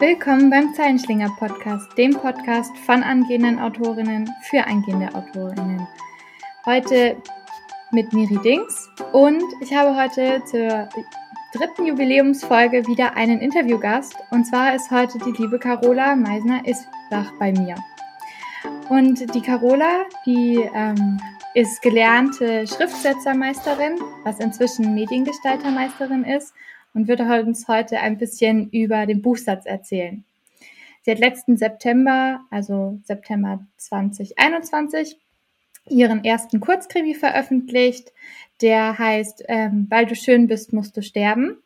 Willkommen beim Zeilenschlinger Podcast, dem Podcast von angehenden Autorinnen für angehende Autorinnen. Heute mit Miri Dings und ich habe heute zur dritten Jubiläumsfolge wieder einen Interviewgast und zwar ist heute die liebe Carola Meisner-Isbach bei mir. Und die Carola, die ähm, ist gelernte Schriftsetzermeisterin, was inzwischen Mediengestaltermeisterin ist und wird uns heute ein bisschen über den Buchsatz erzählen. Sie hat letzten September, also September 2021, ihren ersten Kurzkrimi veröffentlicht. Der heißt ähm, Weil du schön bist, musst du sterben.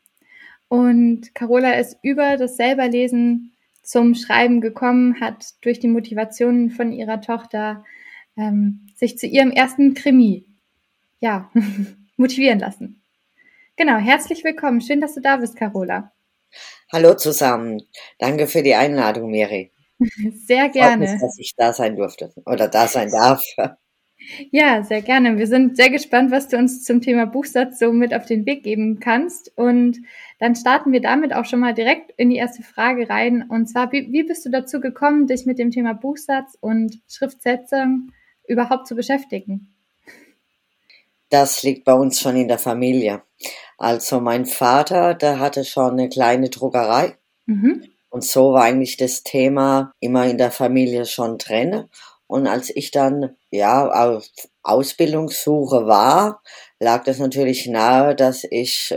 Und Carola ist über das Selberlesen zum Schreiben gekommen, hat durch die Motivation von ihrer Tochter ähm, sich zu ihrem ersten Krimi ja, motivieren lassen. Genau, herzlich willkommen. Schön, dass du da bist, Carola. Hallo zusammen. Danke für die Einladung, Miri. Sehr gerne. Mich, dass ich da sein durfte oder da sein darf. Ja, sehr gerne. Wir sind sehr gespannt, was du uns zum Thema Buchsatz so mit auf den Weg geben kannst. Und dann starten wir damit auch schon mal direkt in die erste Frage rein. Und zwar, wie, wie bist du dazu gekommen, dich mit dem Thema Buchsatz und Schriftsetzung überhaupt zu beschäftigen? Das liegt bei uns schon in der Familie. Also mein Vater, der hatte schon eine kleine Druckerei. Mhm. Und so war eigentlich das Thema immer in der Familie schon drin. Und als ich dann ja auf Ausbildungssuche war, lag das natürlich nahe, dass ich äh,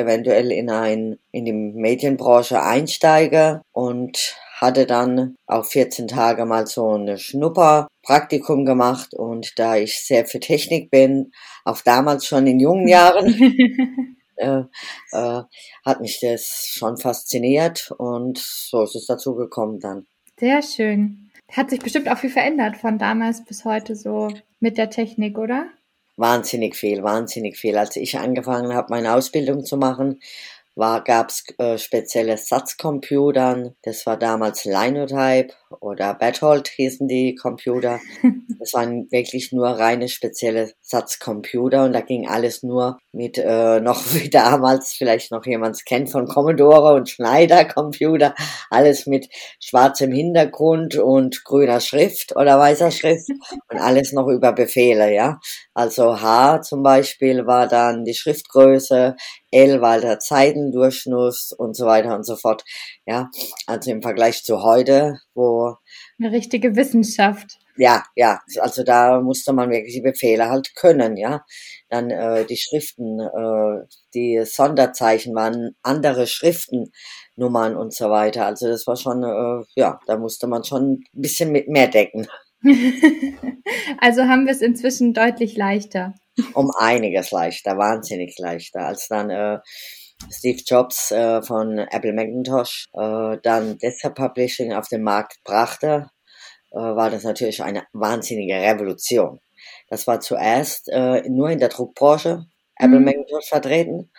eventuell in ein in die Medienbranche einsteige und hatte dann auf 14 Tage mal so eine Schnupperpraktikum gemacht und da ich sehr für Technik bin, auch damals schon in jungen Jahren, äh, äh, hat mich das schon fasziniert und so ist es dazu gekommen dann. Sehr schön. Hat sich bestimmt auch viel verändert von damals bis heute so mit der Technik, oder? Wahnsinnig viel, wahnsinnig viel. Als ich angefangen habe, meine Ausbildung zu machen, war, gab's äh, spezielle Satzcomputern. Das war damals Linotype oder Berthold hießen die Computer. Das waren wirklich nur reine spezielle Satzcomputer und da ging alles nur mit äh, noch wie damals vielleicht noch jemand kennt von Commodore und Schneider Computer, alles mit schwarzem Hintergrund und grüner Schrift oder weißer Schrift und alles noch über Befehle, ja. Also H zum Beispiel war dann die Schriftgröße, L war der Zeitendurchschnitt und so weiter und so fort. Ja, also im Vergleich zu heute, wo eine richtige Wissenschaft. Ja, ja, also da musste man wirklich die Befehle halt können, ja. Dann äh, die Schriften, äh, die Sonderzeichen waren andere Schriftennummern und so weiter. Also das war schon, äh, ja, da musste man schon ein bisschen mit mehr decken. also haben wir es inzwischen deutlich leichter. Um einiges leichter, wahnsinnig leichter, als dann äh, Steve Jobs äh, von Apple Macintosh äh, dann Desktop Publishing auf den Markt brachte, äh, war das natürlich eine wahnsinnige Revolution. Das war zuerst äh, nur in der Druckbranche Apple mhm. Macintosh vertreten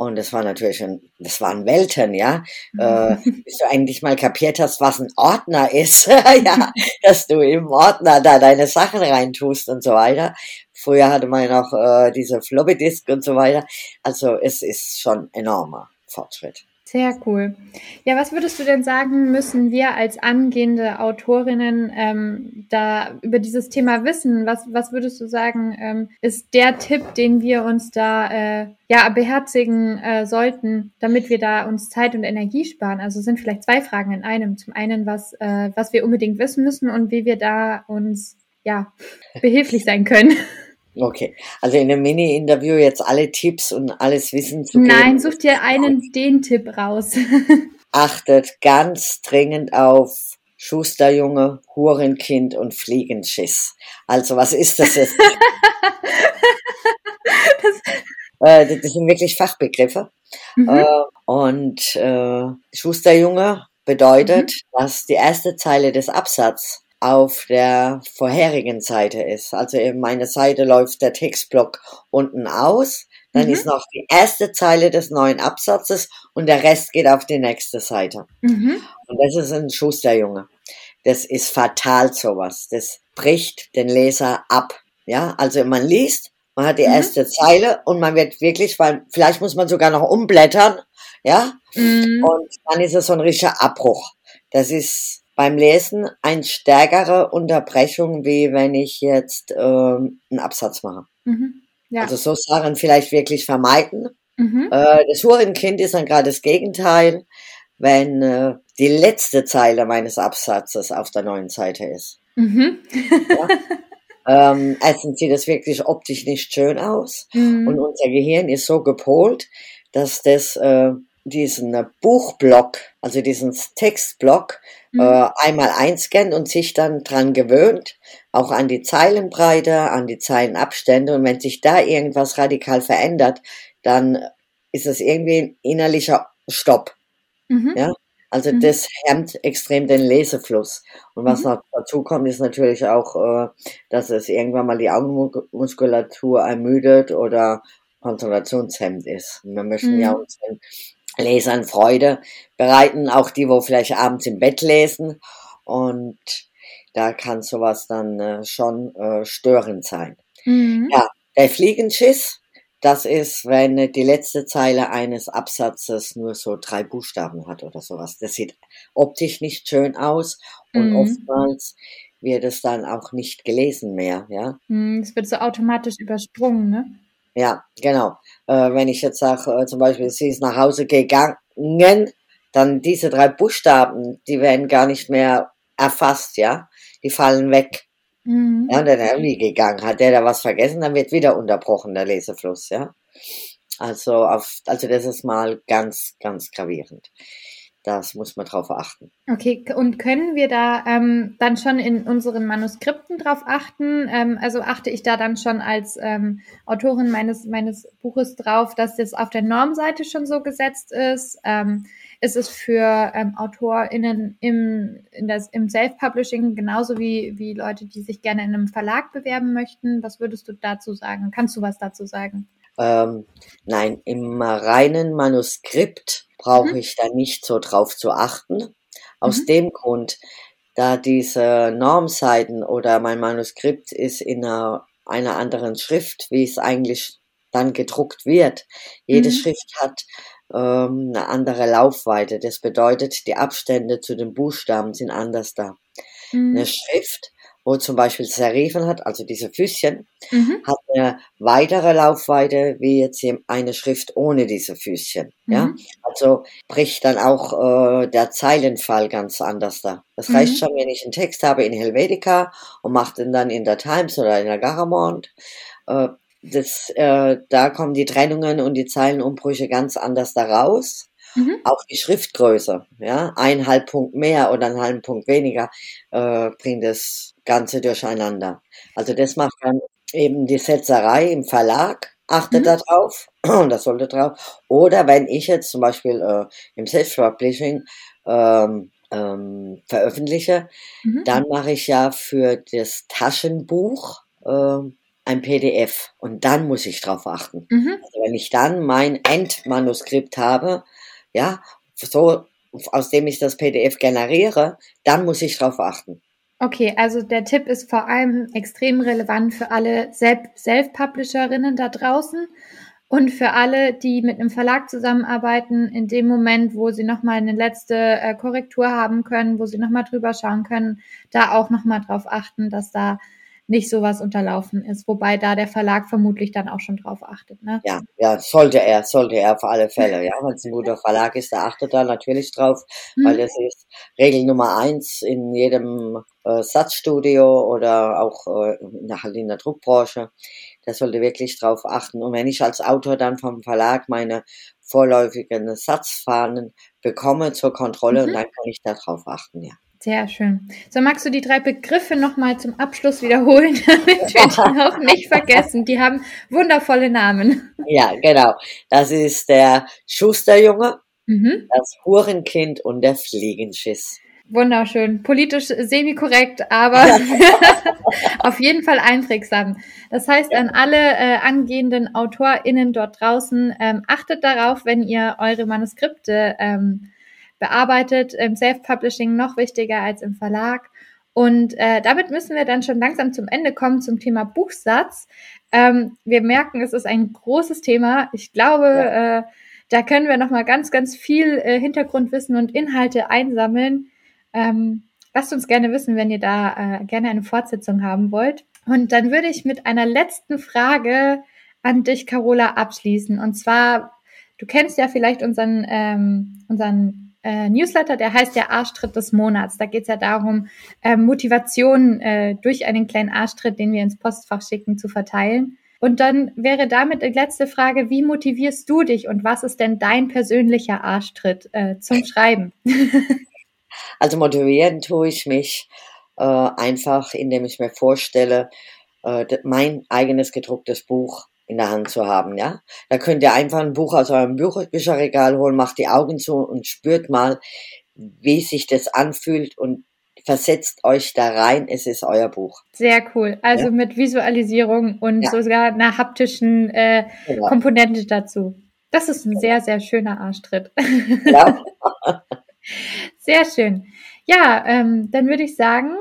und das war natürlich ein, das waren Welten, ja. Äh, bis du eigentlich mal kapiert hast, was ein Ordner ist, ja, dass du im Ordner da deine Sachen reintust und so weiter. Früher hatte man noch äh, diese Floppy Disk und so weiter. Also es ist schon enormer Fortschritt. Sehr cool. Ja, was würdest du denn sagen, müssen wir als angehende Autorinnen ähm, da über dieses Thema wissen? Was, was würdest du sagen, ähm, ist der Tipp, den wir uns da äh, ja beherzigen äh, sollten, damit wir da uns Zeit und Energie sparen? Also sind vielleicht zwei Fragen in einem. Zum einen, was, äh, was wir unbedingt wissen müssen und wie wir da uns ja behilflich sein können. Okay, also in einem Mini-Interview jetzt alle Tipps und alles Wissen zu geben. Nein, such dir einen, den Tipp raus. Achtet ganz dringend auf Schusterjunge, Hurenkind und Fliegenschiss. Also was ist das jetzt? das, äh, das sind wirklich Fachbegriffe. Mhm. Äh, und äh, Schusterjunge bedeutet, mhm. dass die erste Zeile des Absatzes auf der vorherigen Seite ist. Also in meiner Seite läuft der Textblock unten aus, dann mhm. ist noch die erste Zeile des neuen Absatzes und der Rest geht auf die nächste Seite. Mhm. Und das ist ein Schusterjunge. Das ist fatal sowas. Das bricht den Leser ab. Ja, also man liest, man hat die mhm. erste Zeile und man wird wirklich, weil vielleicht muss man sogar noch umblättern, ja. Mhm. Und dann ist es so ein richtiger Abbruch. Das ist beim Lesen eine stärkere Unterbrechung, wie wenn ich jetzt ähm, einen Absatz mache. Mhm. Ja. Also so Sachen vielleicht wirklich vermeiden. Mhm. Äh, das Hurenkind ist dann gerade das Gegenteil, wenn äh, die letzte Zeile meines Absatzes auf der neuen Seite ist. Mhm. ja? ähm, erstens sieht das wirklich optisch nicht schön aus mhm. und unser Gehirn ist so gepolt, dass das äh, diesen Buchblock, also diesen Textblock, mhm. äh, einmal einscannt und sich dann dran gewöhnt, auch an die Zeilenbreite, an die Zeilenabstände. Und wenn sich da irgendwas radikal verändert, dann ist es irgendwie ein innerlicher Stopp. Mhm. Ja? Also mhm. das hemmt extrem den Lesefluss. Und was mhm. noch dazu kommt, ist natürlich auch, äh, dass es irgendwann mal die Augenmuskulatur ermüdet oder konzentrationshemmend ist. Wir möchten mhm. ja unseren Lesern Freude bereiten, auch die, wo vielleicht abends im Bett lesen. Und da kann sowas dann äh, schon äh, störend sein. Mhm. Ja, der Fliegenschiss, das ist, wenn die letzte Zeile eines Absatzes nur so drei Buchstaben hat oder sowas. Das sieht optisch nicht schön aus und mhm. oftmals wird es dann auch nicht gelesen mehr, ja. Mhm, es wird so automatisch übersprungen, ne? Ja, genau. Äh, wenn ich jetzt sage, äh, zum Beispiel, sie ist nach Hause gegangen, dann diese drei Buchstaben, die werden gar nicht mehr erfasst, ja. Die fallen weg. Mhm. Ja, und dann irgendwie gegangen. Hat der da was vergessen, dann wird wieder unterbrochen, der Lesefluss, ja. Also auf, also das ist mal ganz, ganz gravierend. Das muss man drauf achten. Okay, und können wir da ähm, dann schon in unseren Manuskripten drauf achten? Ähm, also achte ich da dann schon als ähm, Autorin meines, meines Buches drauf, dass das auf der Normseite schon so gesetzt ist? Ähm, ist es für ähm, AutorInnen im, im Self-Publishing genauso wie, wie Leute, die sich gerne in einem Verlag bewerben möchten? Was würdest du dazu sagen? Kannst du was dazu sagen? Ähm, nein, im reinen Manuskript brauche mhm. ich da nicht so drauf zu achten. Aus mhm. dem Grund, da diese Normseiten oder mein Manuskript ist in einer, einer anderen Schrift, wie es eigentlich dann gedruckt wird. Jede mhm. Schrift hat ähm, eine andere Laufweite. Das bedeutet, die Abstände zu den Buchstaben sind anders da. Mhm. Eine Schrift, wo zum Beispiel Serifen hat, also diese Füßchen, mhm. hat eine weitere Laufweite wie jetzt eine Schrift ohne diese Füßchen. Mhm. Ja, also bricht dann auch äh, der Zeilenfall ganz anders da. Das reicht mhm. schon, wenn ich einen Text habe in Helvetica und mache den dann in der Times oder in der Garamond. Äh, das, äh, da kommen die Trennungen und die Zeilenumbrüche ganz anders da raus. Mhm. Auch die Schriftgröße, ja, ein halb Punkt mehr oder einen halben Punkt weniger äh, bringt das Ganze durcheinander. Also das macht dann eben die Setzerei im Verlag, achtet mhm. da drauf, das sollte drauf. Oder wenn ich jetzt zum Beispiel äh, im Self-Publishing ähm, ähm, veröffentliche, mhm. dann mache ich ja für das Taschenbuch ähm, ein PDF und dann muss ich drauf achten. Mhm. Also wenn ich dann mein Endmanuskript habe, ja, so aus dem ich das PDF generiere, dann muss ich drauf achten. Okay, also der Tipp ist vor allem extrem relevant für alle Self-Publisherinnen da draußen und für alle, die mit einem Verlag zusammenarbeiten, in dem Moment, wo sie nochmal eine letzte äh, Korrektur haben können, wo sie nochmal drüber schauen können, da auch nochmal drauf achten, dass da nicht sowas unterlaufen ist, wobei da der Verlag vermutlich dann auch schon drauf achtet. Ne? Ja, ja, sollte er, sollte er auf alle Fälle. Ja, wenn es ein guter Verlag ist, der achtet da natürlich drauf, mhm. weil das ist Regel Nummer eins in jedem äh, Satzstudio oder auch äh, in, der, halt in der Druckbranche. Der sollte wirklich drauf achten. Und wenn ich als Autor dann vom Verlag meine vorläufigen Satzfahnen bekomme zur Kontrolle, mhm. dann kann ich da drauf achten, ja. Sehr schön. So, magst du die drei Begriffe nochmal zum Abschluss wiederholen, damit wir die auch nicht vergessen? Die haben wundervolle Namen. Ja, genau. Das ist der Schusterjunge, mhm. das Hurenkind und der Fliegenschiss. Wunderschön. Politisch semi-korrekt, aber auf jeden Fall einprägsam. Das heißt, an alle äh, angehenden AutorInnen dort draußen, ähm, achtet darauf, wenn ihr eure Manuskripte ähm, bearbeitet, im Self-Publishing noch wichtiger als im Verlag. Und äh, damit müssen wir dann schon langsam zum Ende kommen zum Thema Buchsatz. Ähm, wir merken, es ist ein großes Thema. Ich glaube, ja. äh, Da können wir nochmal ganz, ganz viel äh, Hintergrundwissen und Inhalte einsammeln. Ähm, lasst uns gerne wissen, wenn ihr da äh, gerne eine Fortsetzung haben wollt. Und dann würde ich mit einer letzten Frage an dich, Carola, abschließen. Und zwar, du kennst ja vielleicht unseren, ähm, unseren äh, Newsletter, der heißt ja Arschtritt des Monats. Da geht es ja darum, äh, Motivation äh, durch einen kleinen Arschtritt, den wir ins Postfach schicken, zu verteilen. Und dann wäre damit die letzte Frage, wie motivierst du dich und was ist denn dein persönlicher Arschtritt äh, zum Schreiben? also motivieren tue ich mich äh, einfach, indem ich mir vorstelle, äh, mein eigenes gedrucktes Buch in der Hand zu haben, ja. Da könnt ihr einfach ein Buch aus eurem Bücherregal holen, macht die Augen zu und spürt mal, wie sich das anfühlt und versetzt euch da rein, es ist euer Buch. Sehr cool. Also ja? mit Visualisierung und ja. sogar einer haptischen äh, genau. Komponente dazu. Das ist ein sehr, sehr schöner Arschtritt. Ja. sehr schön. Ja, ähm, dann würde ich sagen,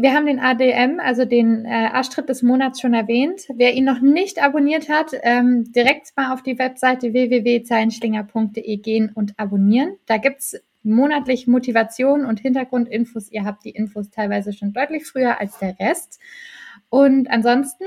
wir haben den ADM, also den äh, Arschtritt des Monats schon erwähnt. Wer ihn noch nicht abonniert hat, ähm, direkt mal auf die Webseite www.zeilenschlinger.de gehen und abonnieren. Da gibt's monatlich Motivation und Hintergrundinfos. Ihr habt die Infos teilweise schon deutlich früher als der Rest. Und ansonsten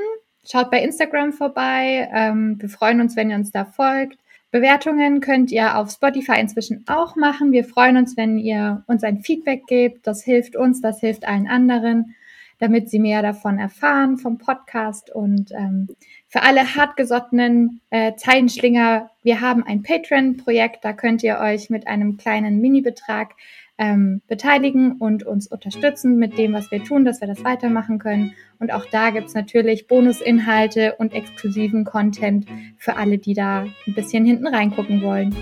schaut bei Instagram vorbei. Ähm, wir freuen uns, wenn ihr uns da folgt. Bewertungen könnt ihr auf Spotify inzwischen auch machen. Wir freuen uns, wenn ihr uns ein Feedback gebt. Das hilft uns, das hilft allen anderen, damit sie mehr davon erfahren vom Podcast. Und ähm, für alle hartgesottenen äh, Zeilenschlinger, wir haben ein Patreon-Projekt. Da könnt ihr euch mit einem kleinen Mini-Betrag ähm, beteiligen und uns unterstützen mit dem, was wir tun, dass wir das weitermachen können. Und auch da gibt's natürlich Bonusinhalte und exklusiven Content für alle, die da ein bisschen hinten reingucken wollen.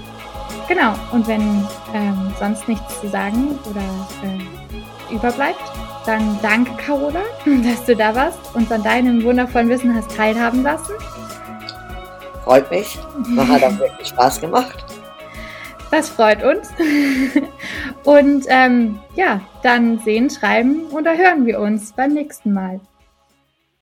Genau, und wenn ähm, sonst nichts zu sagen oder äh, überbleibt, dann danke Carola, dass du da warst und an deinem wundervollen Wissen hast teilhaben lassen. Freut mich. Hat auch wirklich Spaß gemacht. Das freut uns. Und ähm, ja, dann sehen, schreiben oder hören wir uns beim nächsten Mal.